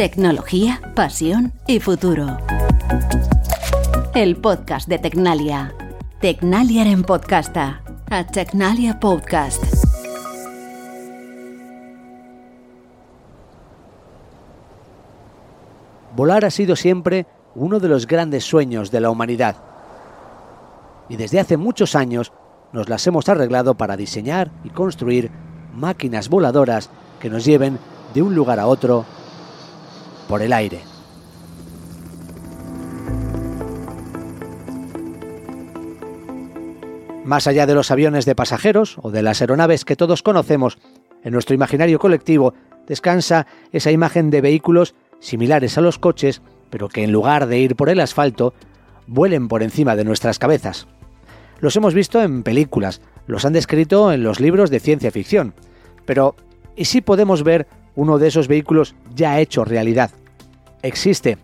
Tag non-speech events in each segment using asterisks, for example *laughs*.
Tecnología, pasión y futuro. El podcast de Tecnalia. Tecnalia en podcasta. A Tecnalia Podcast. Volar ha sido siempre uno de los grandes sueños de la humanidad. Y desde hace muchos años nos las hemos arreglado para diseñar y construir máquinas voladoras que nos lleven de un lugar a otro por el aire. Más allá de los aviones de pasajeros o de las aeronaves que todos conocemos, en nuestro imaginario colectivo descansa esa imagen de vehículos similares a los coches, pero que en lugar de ir por el asfalto, vuelen por encima de nuestras cabezas. Los hemos visto en películas, los han descrito en los libros de ciencia ficción, pero ¿y si podemos ver uno de esos vehículos ya hecho realidad? Existe.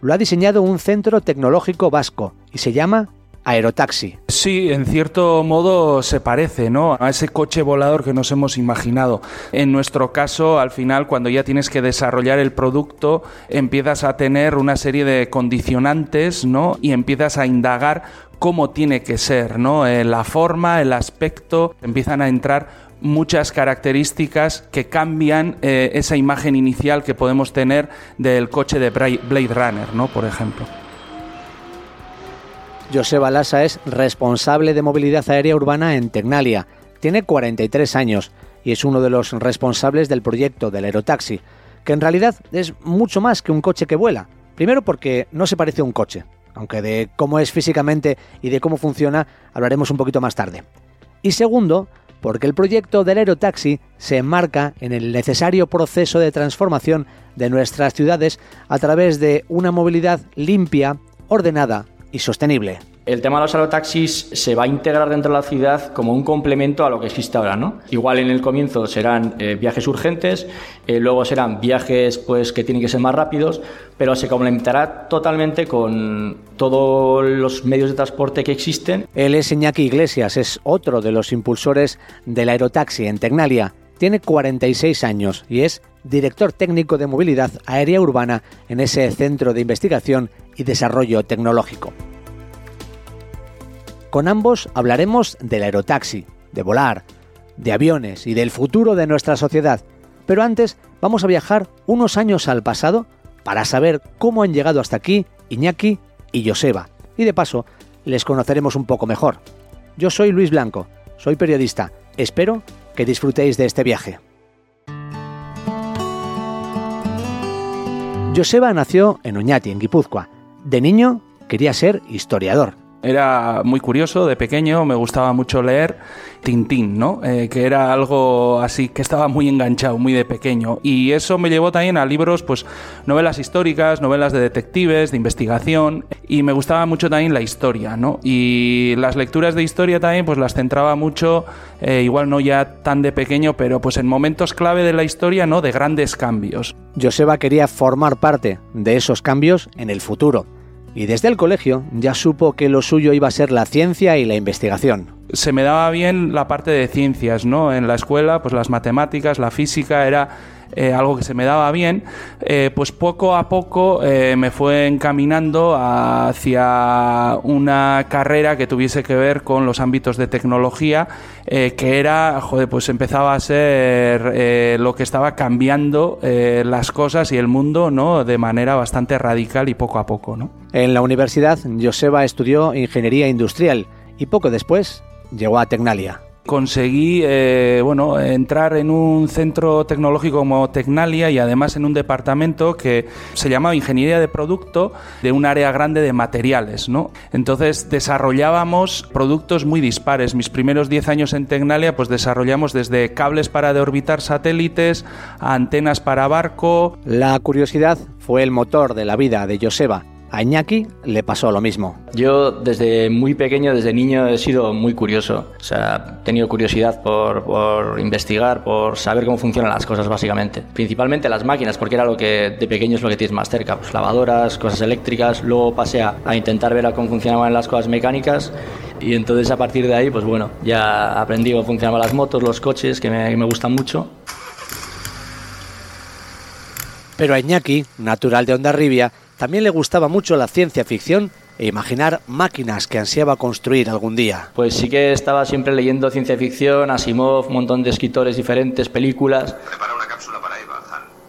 Lo ha diseñado un centro tecnológico vasco y se llama Aerotaxi. Sí, en cierto modo se parece, ¿no? A ese coche volador que nos hemos imaginado. En nuestro caso, al final, cuando ya tienes que desarrollar el producto, empiezas a tener una serie de condicionantes, ¿no? Y empiezas a indagar cómo tiene que ser, ¿no? Eh, la forma, el aspecto, empiezan a entrar muchas características que cambian eh, esa imagen inicial que podemos tener del coche de Blade Runner, ¿no? Por ejemplo. Joseba Lassa es responsable de movilidad aérea urbana en Tecnalia. Tiene 43 años y es uno de los responsables del proyecto del aerotaxi, que en realidad es mucho más que un coche que vuela. Primero porque no se parece a un coche, aunque de cómo es físicamente y de cómo funciona hablaremos un poquito más tarde. Y segundo, porque el proyecto del aerotaxi se enmarca en el necesario proceso de transformación de nuestras ciudades a través de una movilidad limpia, ordenada y sostenible. El tema de los aerotaxis se va a integrar dentro de la ciudad como un complemento a lo que existe ahora, ¿no? Igual en el comienzo serán eh, viajes urgentes, eh, luego serán viajes pues que tienen que ser más rápidos, pero se complementará totalmente con todos los medios de transporte que existen. Él es Iñaki Iglesias, es otro de los impulsores del aerotaxi en Tecnalia. Tiene 46 años y es director técnico de movilidad aérea urbana en ese centro de investigación y desarrollo tecnológico. Con ambos hablaremos del aerotaxi, de volar, de aviones y del futuro de nuestra sociedad. Pero antes vamos a viajar unos años al pasado para saber cómo han llegado hasta aquí Iñaki y Joseba. Y de paso, les conoceremos un poco mejor. Yo soy Luis Blanco, soy periodista. Espero que disfrutéis de este viaje. Joseba nació en Oñati, en Guipúzcoa. De niño quería ser historiador. Era muy curioso, de pequeño me gustaba mucho leer Tintín, ¿no? Eh, que era algo así que estaba muy enganchado, muy de pequeño. Y eso me llevó también a libros, pues novelas históricas, novelas de detectives, de investigación. Y me gustaba mucho también la historia, ¿no? Y las lecturas de historia también, pues las centraba mucho, eh, igual no ya tan de pequeño, pero pues en momentos clave de la historia, ¿no? De grandes cambios. Joseba quería formar parte de esos cambios en el futuro y desde el colegio ya supo que lo suyo iba a ser la ciencia y la investigación. Se me daba bien la parte de ciencias, ¿no? En la escuela, pues las matemáticas, la física era eh, algo que se me daba bien, eh, pues poco a poco eh, me fue encaminando hacia una carrera que tuviese que ver con los ámbitos de tecnología, que era, joder, pues empezaba a ser lo que estaba cambiando las cosas y el mundo, ¿no? De manera bastante radical y poco a poco, ¿no? En la universidad, Joseba estudió ingeniería industrial y poco después llegó a Tecnalia conseguí eh, bueno, entrar en un centro tecnológico como Tecnalia y además en un departamento que se llamaba Ingeniería de Producto de un área grande de materiales. ¿no? Entonces desarrollábamos productos muy dispares. Mis primeros 10 años en Tecnalia pues desarrollamos desde cables para deorbitar satélites antenas para barco. La curiosidad fue el motor de la vida de Joseba a Iñaki le pasó lo mismo. Yo desde muy pequeño, desde niño, he sido muy curioso. O sea, he tenido curiosidad por, por, investigar, por saber cómo funcionan las cosas básicamente. Principalmente las máquinas, porque era lo que de pequeño es lo que tienes más cerca. Pues lavadoras, cosas eléctricas. Luego pasé a, intentar ver cómo funcionaban las cosas mecánicas. Y entonces a partir de ahí, pues bueno, ya aprendí cómo funcionaban las motos, los coches, que me, me gustan mucho. Pero a Iñaki, natural de Ondarribia, también le gustaba mucho la ciencia ficción e imaginar máquinas que ansiaba construir algún día. Pues sí que estaba siempre leyendo ciencia ficción, Asimov, un montón de escritores diferentes, películas. una cápsula para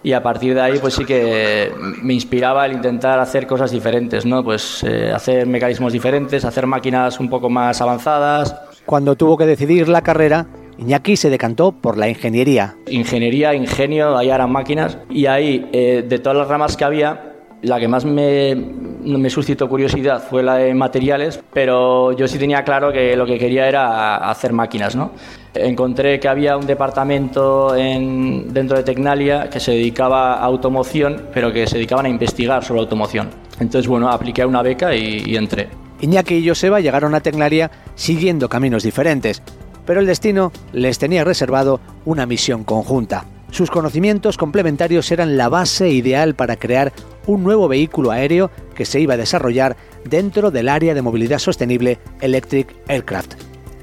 y a partir de ahí pues sí que me inspiraba el intentar hacer cosas diferentes, ¿no? Pues eh, hacer mecanismos diferentes, hacer máquinas un poco más avanzadas. Cuando tuvo que decidir la carrera, Iñaki se decantó por la ingeniería. Ingeniería, ingenio, ahí eran máquinas y ahí eh, de todas las ramas que había la que más me, suscitó curiosidad fue la de materiales, pero yo sí tenía claro que lo que quería era hacer máquinas, ¿no? Encontré que había un departamento en, dentro de Tecnalia que se dedicaba a automoción, pero que se dedicaban a investigar sobre automoción. Entonces, bueno, apliqué una beca y, entré. Iñaki y Joseba llegaron a Tecnalia siguiendo caminos diferentes, pero el destino les tenía reservado una misión conjunta. Sus conocimientos complementarios eran la base ideal para crear un nuevo vehículo aéreo que se iba a desarrollar dentro del área de movilidad sostenible Electric Aircraft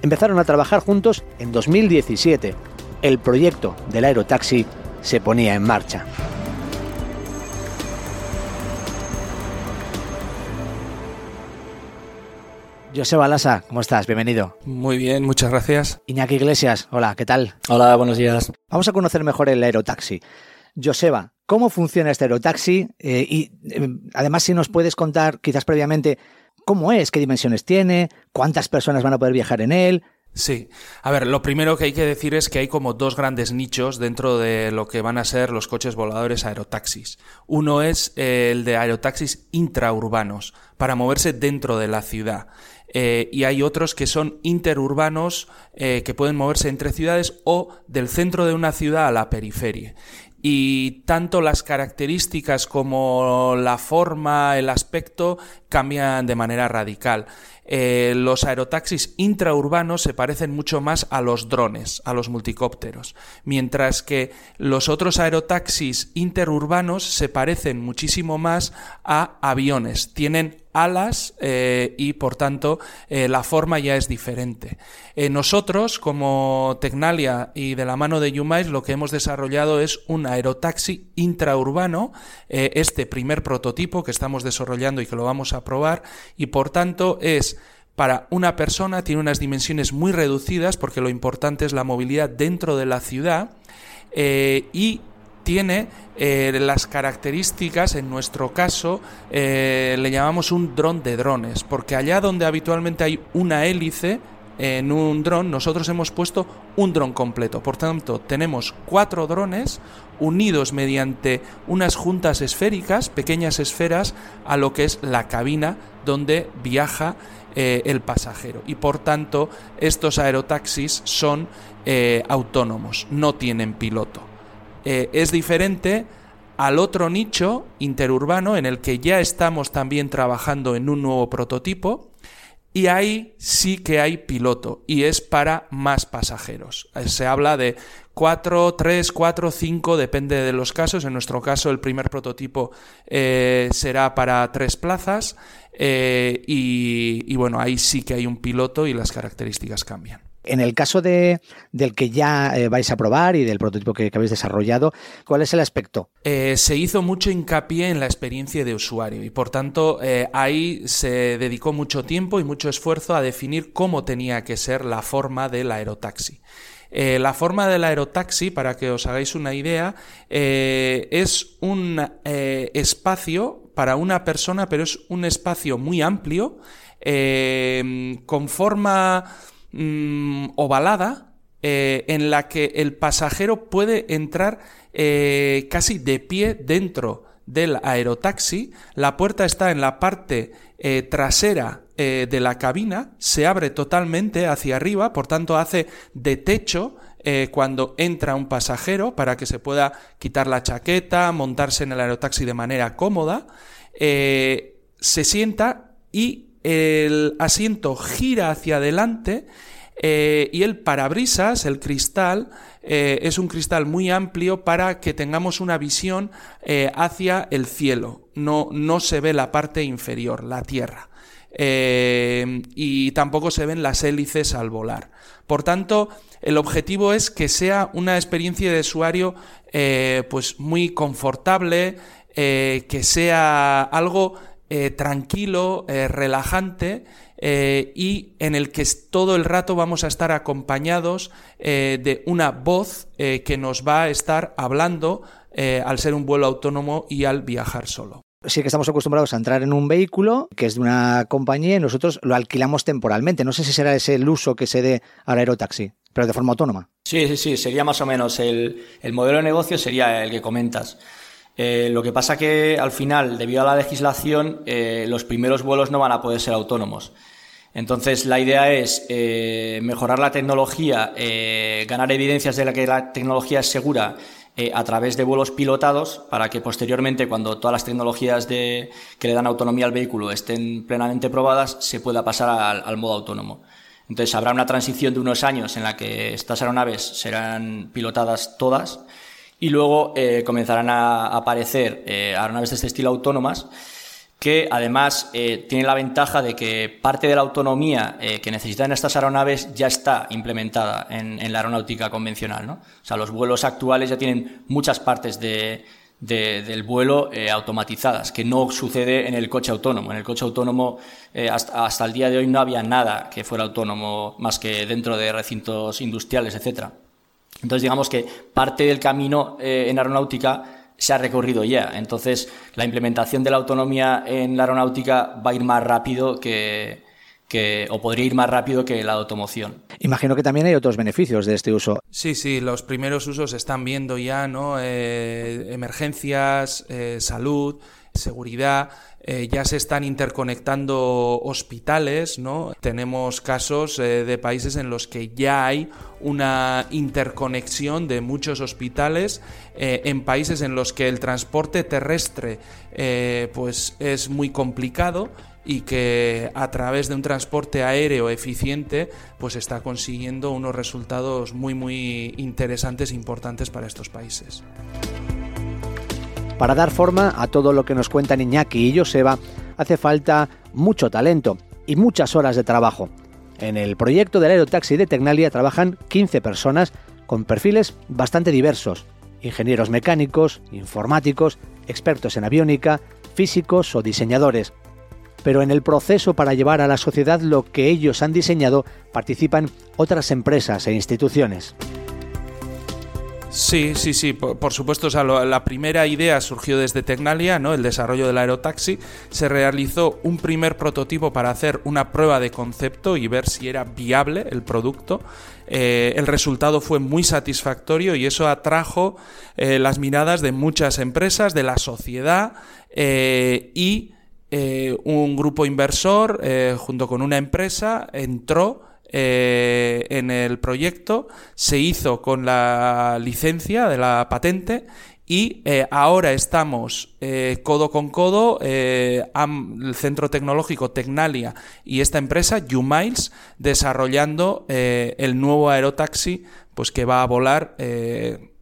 empezaron a trabajar juntos en 2017. El proyecto del aerotaxi se ponía en marcha. José Balasa, ¿cómo estás? Bienvenido. Muy bien, muchas gracias. Iñaki Iglesias, hola, ¿qué tal? Hola, buenos días. Vamos a conocer mejor el aerotaxi. Joseba, ¿cómo funciona este aerotaxi? Eh, y eh, además, si nos puedes contar, quizás previamente, cómo es, qué dimensiones tiene, cuántas personas van a poder viajar en él. Sí, a ver, lo primero que hay que decir es que hay como dos grandes nichos dentro de lo que van a ser los coches voladores aerotaxis. Uno es eh, el de aerotaxis intraurbanos, para moverse dentro de la ciudad. Eh, y hay otros que son interurbanos, eh, que pueden moverse entre ciudades o del centro de una ciudad a la periferia y tanto las características como la forma, el aspecto cambian de manera radical. Eh, los aerotaxis intraurbanos se parecen mucho más a los drones, a los multicópteros, mientras que los otros aerotaxis interurbanos se parecen muchísimo más a aviones. Tienen alas eh, y por tanto eh, la forma ya es diferente. nosotros como Tecnalia y de la mano de Umais lo que hemos desarrollado es un aerotaxi intraurbano, este primer prototipo que estamos desarrollando y que lo vamos a probar y por tanto es para una persona, tiene unas dimensiones muy reducidas porque lo importante es la movilidad dentro de la ciudad eh, y tiene eh, las características, en nuestro caso, eh, le llamamos un dron de drones, porque allá donde habitualmente hay una hélice, en un dron, nosotros hemos puesto un dron completo. Por tanto, tenemos cuatro drones unidos mediante unas juntas esféricas, pequeñas esferas, a lo que es la cabina donde viaja eh, el pasajero. Y por tanto, estos aerotaxis son eh, autónomos, no tienen piloto. Eh, es diferente al otro nicho interurbano en el que ya estamos también trabajando en un nuevo prototipo, y ahí sí que hay piloto y es para más pasajeros. Eh, se habla de 4, 3, 4, 5, depende de los casos. En nuestro caso el primer prototipo eh, será para tres plazas eh, y bueno, ahí sí que hay un piloto y las características cambian. En el caso de, del que ya eh, vais a probar y del prototipo que, habéis desarrollado, ¿cuál es el aspecto? Eh, se hizo mucho hincapié en la experiencia de usuario y por tanto eh, ahí se dedicó mucho tiempo y mucho esfuerzo a definir cómo tenía que ser la forma del aerotaxi. la forma del aerotaxi, para que os hagáis una idea, es un espacio para una persona, pero es un espacio muy amplio, con forma Mm, ovalada eh, en la que el pasajero puede entrar eh, casi de pie dentro del aerotaxi. La puerta está en la parte eh, trasera de la cabina, se abre totalmente hacia arriba, por tanto hace de techo cuando entra un pasajero para que se pueda quitar la chaqueta, montarse en el aerotaxi de manera cómoda. se sienta y el asiento gira hacia adelante eh, y el parabrisas, el cristal, eh, es un cristal muy amplio para que tengamos una visión eh, hacia el cielo. No, no se ve la parte inferior, la tierra. y tampoco se ven las hélices al volar. Por tanto, el objetivo es que sea una experiencia de usuario pues muy confortable, que sea algo tranquilo, relajante y en el que todo el rato vamos a estar acompañados de una voz que nos va a estar hablando al ser un vuelo autónomo y al viajar solo sí que estamos acostumbrados a entrar en un vehículo que es de una compañía y nosotros lo alquilamos temporalmente. No sé si será ese el uso que se dé al aerotaxi, pero de forma autónoma. Sí, sí, sí, sería más o menos el, modelo de negocio sería el que comentas. Eh, lo que pasa que al final, debido a la legislación, eh, los primeros vuelos no van a poder ser autónomos. Entonces, la idea es eh, mejorar la tecnología, ganar evidencias de la que la tecnología es segura a través de vuelos pilotados para que posteriormente, cuando todas las tecnologías de, que le dan autonomía al vehículo estén plenamente probadas, se pueda pasar al, modo autónomo. Entonces habrá una transición de unos años en la que estas aeronaves serán pilotadas todas y luego eh, comenzarán a aparecer eh, aeronaves de este estilo autónomas que además eh, tiene la ventaja de que parte de la autonomía eh, que necesitan estas aeronaves ya está implementada en, la aeronáutica convencional. ¿no? O sea, los vuelos actuales ya tienen muchas partes del vuelo eh, automatizadas, que no sucede en el coche autónomo. En el coche autónomo hasta, hasta, el día de hoy no había nada que fuera autónomo más que dentro de recintos industriales, etcétera. Entonces digamos que parte del camino en aeronáutica se ha recorrido ya. Entonces, la implementación de la autonomía en la aeronáutica va a ir más rápido que, o podría ir más rápido que la automoción. Imagino que también hay otros beneficios de este uso. Sí, sí, los primeros usos se están viendo ya, ¿no? Eh, emergencias, eh, salud, seguridad. Eh, ya se están interconectando hospitales, ¿no? Tenemos casos eh, de países en los que ya hay una interconexión de muchos hospitales eh, en países en los que el transporte terrestre pues es muy complicado y que a través de un transporte aéreo eficiente pues está consiguiendo unos resultados muy muy interesantes e importantes para estos países. Para dar forma a todo lo que nos cuentan Iñaki y Joseba, hace falta mucho talento y muchas horas de trabajo. En el proyecto del aerotaxi de Tecnalia trabajan 15 personas con perfiles bastante diversos, ingenieros mecánicos, informáticos, expertos en aviónica, físicos o diseñadores. Pero en el proceso para llevar a la sociedad lo que ellos han diseñado participan otras empresas e instituciones. Sí, sí, sí, por, supuesto. O sea, la primera idea surgió desde Tecnalia, ¿no? El desarrollo del aerotaxi. Se realizó un primer prototipo para hacer una prueba de concepto y ver si era viable el producto. Eh, el resultado fue muy satisfactorio y eso atrajo eh, las miradas de muchas empresas, de la sociedad eh, y un grupo inversor junto con una empresa entró eh, en el proyecto, se hizo con la licencia de la patente y eh, ahora estamos eh, codo con codo, el Centro Tecnológico Tecnalia y esta empresa, UMiles, desarrollando el nuevo aerotaxi pues que va a volar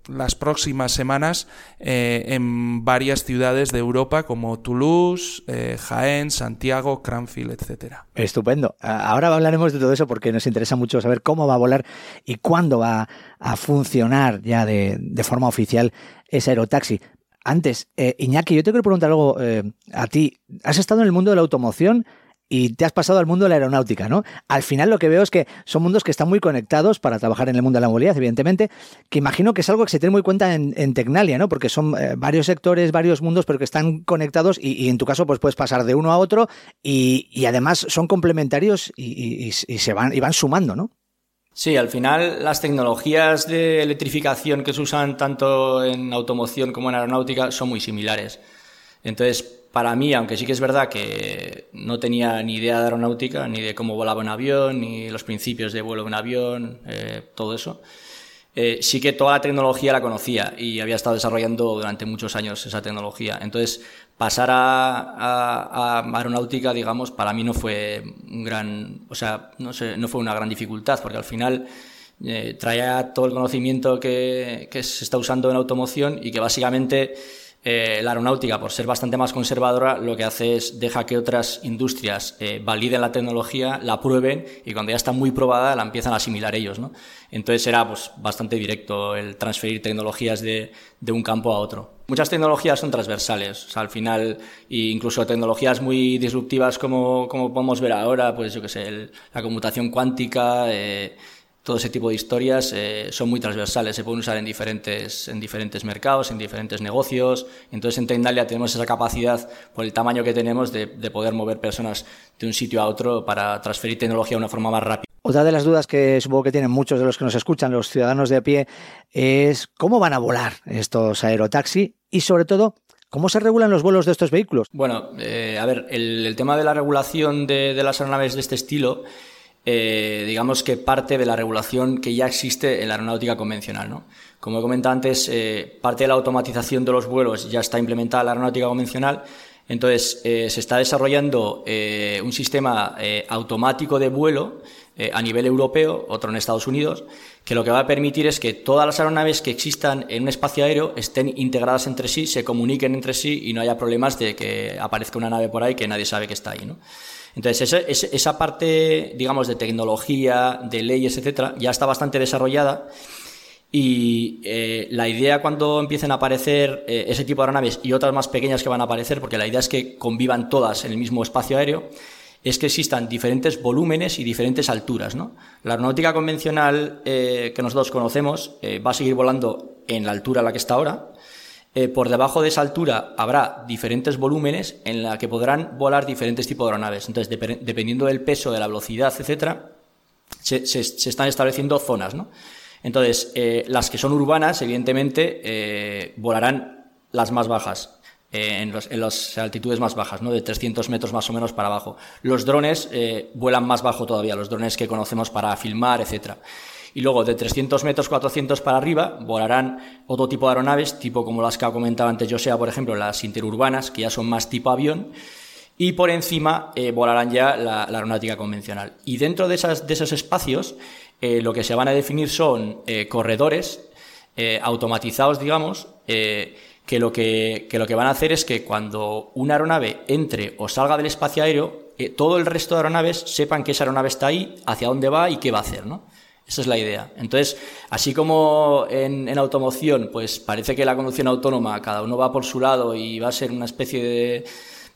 las próximas semanas eh, en varias ciudades de Europa como Toulouse, eh, Jaén, Santiago, Cranfield, etcétera. Estupendo. Ahora hablaremos de todo eso porque nos interesa mucho saber cómo va a volar y cuándo va a funcionar ya de, forma oficial ese aerotaxi. Antes, eh, Iñaki, yo te quiero preguntar algo a ti. Has estado en el mundo de la automoción y te has pasado al mundo de la aeronáutica, ¿no? Al final lo que veo es que son mundos que están muy conectados para trabajar en el mundo de la movilidad, evidentemente, que imagino que es algo que se tiene muy cuenta en, Tecnalia, ¿no? Porque son eh, varios sectores, varios mundos, pero que están conectados y, en tu caso pues puedes pasar de uno a otro y, además son complementarios y, se van, y van sumando, ¿no? Sí, al final las tecnologías de electrificación que se usan tanto en automoción como en aeronáutica son muy similares. Entonces, para mí, aunque sí que es verdad que no tenía ni idea de aeronáutica, ni de cómo volaba un avión, ni los principios de vuelo de un avión, eh, todo eso, eh, sí que toda la tecnología la conocía y había estado desarrollando durante muchos años esa tecnología. Entonces, pasar a, aeronáutica, digamos, para mí no fue un gran, o sea, no, no fue una gran dificultad, porque al final eh, traía todo el conocimiento que, que se está usando en automoción y que básicamente eh, la aeronáutica, por ser bastante más conservadora, lo que hace es deja que otras industrias eh, validen la tecnología, la prueben y cuando ya está muy probada la empiezan a asimilar ellos. ¿no? Entonces era pues, bastante directo el transferir tecnologías de, de un campo a otro. Muchas tecnologías son transversales, o sea, al final, incluso tecnologías muy disruptivas como, como podemos ver ahora, pues yo que sé, la computación cuántica, eh, todo ese tipo de historias eh, son muy transversales, se pueden usar en diferentes, en diferentes mercados, en diferentes negocios. Entonces en Tecnalia tenemos esa capacidad, por el tamaño que tenemos, de, de poder mover personas de un sitio a otro para transferir tecnología de una forma más rápida. Otra de las dudas que supongo que tienen muchos de los que nos escuchan, los ciudadanos de a pie, es cómo van a volar estos aerotaxi y sobre todo ¿Cómo se regulan los vuelos de estos vehículos? Bueno, eh, a ver, el, el, tema de la regulación de, de las aeronaves de este estilo eh, digamos que parte de la regulación que ya existe en la aeronáutica convencional. ¿no? Como he comentado antes, eh, parte de la automatización de los vuelos ya está implementada en la aeronáutica convencional. Entonces, eh, se está desarrollando un sistema automático de vuelo a nivel europeo, otro en Estados Unidos, que lo que va a permitir es que todas las aeronaves que existan en un espacio aéreo estén integradas entre sí, se comuniquen entre sí y no haya problemas de que aparezca una nave por ahí que nadie sabe que está ahí. ¿no? Entonces, esa, esa parte, digamos, de tecnología, de leyes, etcétera, ya está bastante desarrollada. Y eh, la idea cuando empiecen a aparecer eh, ese tipo de aeronaves y otras más pequeñas que van a aparecer, porque la idea es que convivan todas en el mismo espacio aéreo, es que existan diferentes volúmenes y diferentes alturas. ¿no? La aeronáutica convencional eh, que nosotros conocemos va a seguir volando en la altura a la que está ahora, eh, por debajo de esa altura habrá diferentes volúmenes en la que podrán volar diferentes tipos de aeronaves. Entonces, dep dependiendo del peso, de la velocidad, etcétera, se, están estableciendo zonas, ¿no? Entonces, eh, las que son urbanas, evidentemente, eh, volarán las más bajas, en, las altitudes más bajas, ¿no? de 300 metros más o menos para abajo. Los drones vuelan más bajo todavía, los drones que conocemos para filmar, etcétera y luego de 300 metros, 400 para arriba, volarán otro tipo de aeronaves, tipo como las que ha comentado antes Josea, por ejemplo, las interurbanas, que ya son más tipo avión, y por encima eh, volarán ya la, aeronáutica convencional. Y dentro de, esas, de esos espacios, eh, lo que se van a definir son eh, corredores automatizados, digamos, que lo que, que, lo que van a hacer es que cuando una aeronave entre o salga del espacio aéreo, todo el resto de aeronaves sepan que esa aeronave está ahí, hacia dónde va y qué va a hacer, ¿no? Esa es la idea. Entonces, así como en, en, automoción, pues parece que la conducción autónoma, cada uno va por su lado y va a ser una especie de,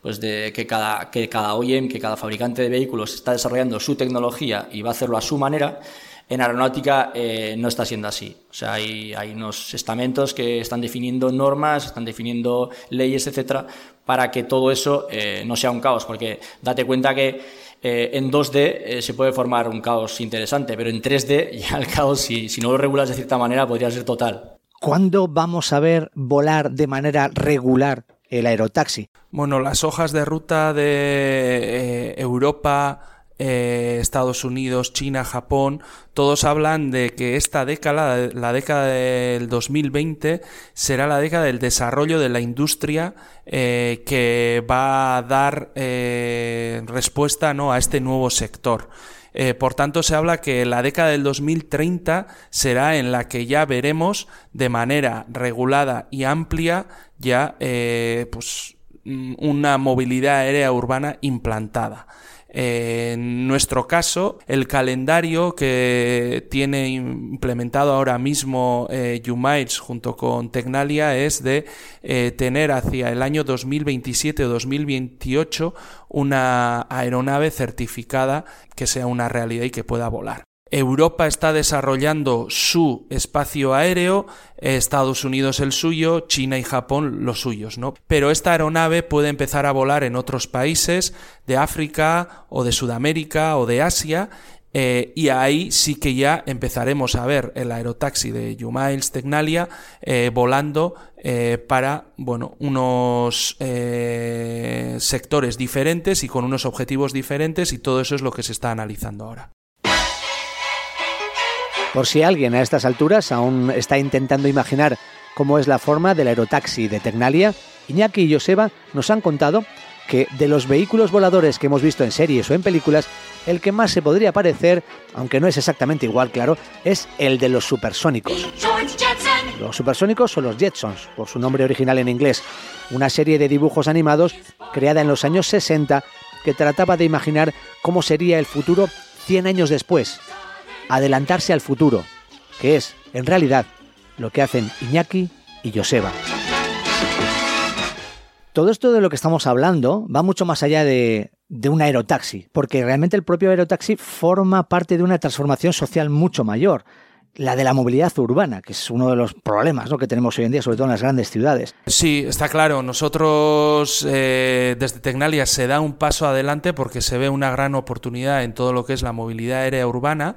pues de que cada, que cada OEM, que cada fabricante de vehículos está desarrollando su tecnología y va a hacerlo a su manera, en aeronáutica eh, no está siendo así. O sea, hay, hay, unos estamentos que están definiendo normas, están definiendo leyes, etcétera, para que todo eso eh, no sea un caos. Porque date cuenta que eh, en 2D eh, se puede formar un caos interesante, pero en 3D *laughs* ya el caos, si, si no lo regulas de cierta manera, podría ser total. ¿Cuándo vamos a ver volar de manera regular el aerotaxi? Bueno, las hojas de ruta de eh, Europa, eh, Estados Unidos, China, Japón, todos hablan de que esta década, la década del 2020, será la década del desarrollo de la industria eh, que va a dar eh, respuesta ¿no? a este nuevo sector. Por tanto, se habla que la década del 2030 será en la que ya veremos de manera regulada y amplia ya pues, una movilidad aérea urbana implantada. En nuestro caso, el calendario que tiene implementado ahora mismo eh, UMiles junto con Tecnalia es de eh, tener hacia el año 2027 o 2028 una aeronave certificada que sea una realidad y que pueda volar. Europa está desarrollando su espacio aéreo, Estados Unidos el suyo, China y Japón los suyos, ¿no? Pero esta aeronave puede empezar a volar en otros países de África o de Sudamérica o de Asia eh, y ahí sí que ya empezaremos a ver el aerotaxi de Umiles Tecnalia eh, volando eh, para bueno, unos sectores diferentes y con unos objetivos diferentes y todo eso es lo que se está analizando ahora. Por si alguien a estas alturas aún está intentando imaginar cómo es la forma del aerotaxi de Tecnalia, Iñaki y Joseba nos han contado que de los vehículos voladores que hemos visto en series o en películas, el que más se podría parecer, aunque no es exactamente igual, claro, es el de los supersónicos. Los supersónicos son los Jetsons, por su nombre original en inglés, una serie de dibujos animados creada en los años 60 que trataba de imaginar cómo sería el futuro 100 años después. Adelantarse al futuro, que es, en realidad, lo que hacen Iñaki y Joseba. Todo esto de lo que estamos hablando va mucho más allá de, un aerotaxi, porque realmente el propio aerotaxi forma parte de una transformación social mucho mayor la de la movilidad urbana, que es uno de los problemas que tenemos hoy en día, sobre todo en las grandes ciudades. Sí, está claro. Nosotros eh, desde Tecnalia se da un paso adelante porque se ve una gran oportunidad en todo lo que es la movilidad aérea urbana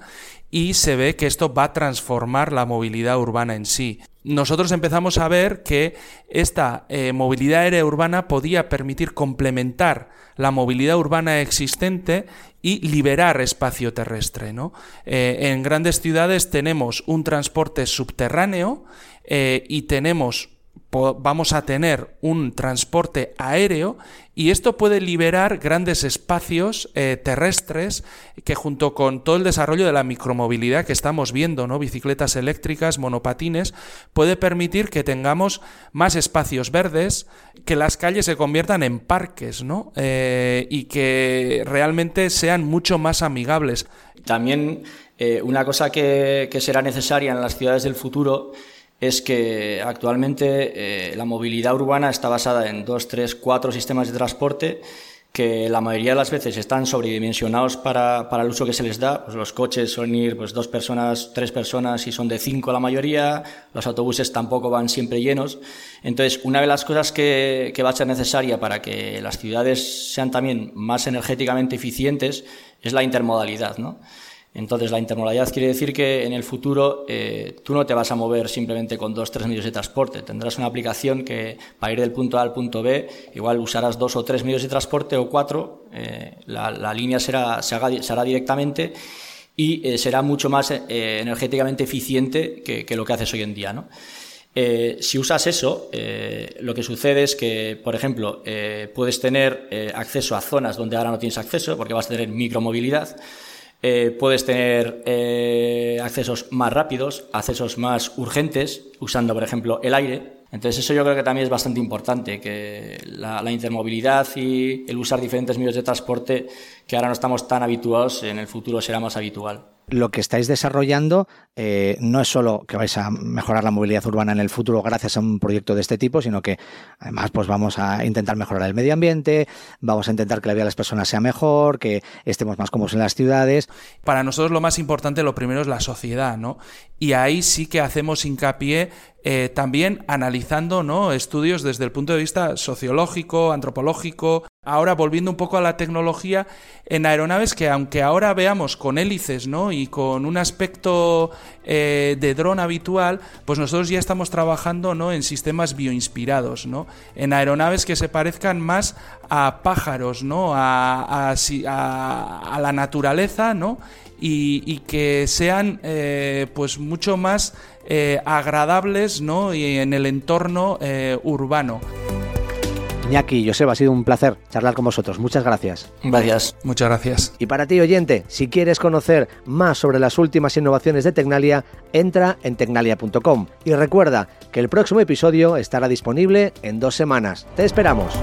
y se ve que esto va a transformar la movilidad urbana en sí. Nosotros empezamos a ver que esta eh, movilidad aérea urbana podía permitir complementar la movilidad urbana existente y liberar espacio terrestre. ¿no? Eh, en grandes ciudades tenemos un transporte subterráneo eh, y tenemos vamos a tener un transporte aéreo y esto puede liberar grandes espacios eh, terrestres que junto con todo el desarrollo de la micromovilidad que estamos viendo, ¿no? bicicletas eléctricas, monopatines, puede permitir que tengamos más espacios verdes, que las calles se conviertan en parques ¿no? Eh, y que realmente sean mucho más amigables. También eh, una cosa que será necesaria en las ciudades del futuro es que actualmente eh, la movilidad urbana está basada en dos, tres, cuatro sistemas de transporte que la mayoría de las veces están sobredimensionados para, para el uso que se les da. Pues los coches suelen ir pues, dos personas, tres personas y son de cinco la mayoría. Los autobuses tampoco van siempre llenos. Entonces, una de las cosas que, que va a ser necesaria para que las ciudades sean también más energéticamente eficientes es la intermodalidad, ¿no? Entonces, la intermodalidad quiere decir que en el futuro eh, tú no te vas a mover simplemente con dos tres medios de transporte. Tendrás una aplicación que para ir del punto A al punto B, igual usarás dos o tres medios de transporte o cuatro, eh, la, línea será, se, hará directamente y eh, será mucho más energéticamente eficiente que, lo que haces hoy en día. si usas eso, lo que sucede es que, por ejemplo, puedes tener acceso a zonas donde ahora no tienes acceso, porque vas a tener micromovilidad. Eh, puedes tener eh, accesos más rápidos, accesos más urgentes, usando, por ejemplo, el aire. Entonces eso yo creo que también es bastante importante, que la, la, intermovilidad y el usar diferentes medios de transporte que ahora no estamos tan habituados, en el futuro será más habitual lo que estáis desarrollando eh, no es solo que vais a mejorar la movilidad urbana en el futuro gracias a un proyecto de este tipo, sino que además pues vamos a intentar mejorar el medio ambiente, vamos a intentar que la vida de las personas sea mejor, que estemos más cómodos en las ciudades. Para nosotros lo más importante, lo primero es la sociedad, ¿no? Y ahí sí que hacemos hincapié eh, también analizando ¿no? estudios desde el punto de vista sociológico, antropológico, Ahora, volviendo un poco a la tecnología, en aeronaves que aunque ahora veamos con hélices ¿no? y con un aspecto eh, de dron habitual, pues nosotros ya estamos trabajando ¿no? en sistemas bioinspirados, ¿no? en aeronaves que se parezcan más a pájaros, ¿no? a, a, la naturaleza ¿no? y, que sean eh, pues mucho más eh, agradables ¿no? y en el entorno urbano. Iñaki, Joseba, ha sido un placer charlar con vosotros. Muchas gracias. Gracias. Muchas gracias. Y para ti, oyente, si quieres conocer más sobre las últimas innovaciones de Tecnalia, entra en tecnalia.com. Y recuerda que el próximo episodio estará disponible en dos semanas. Te esperamos.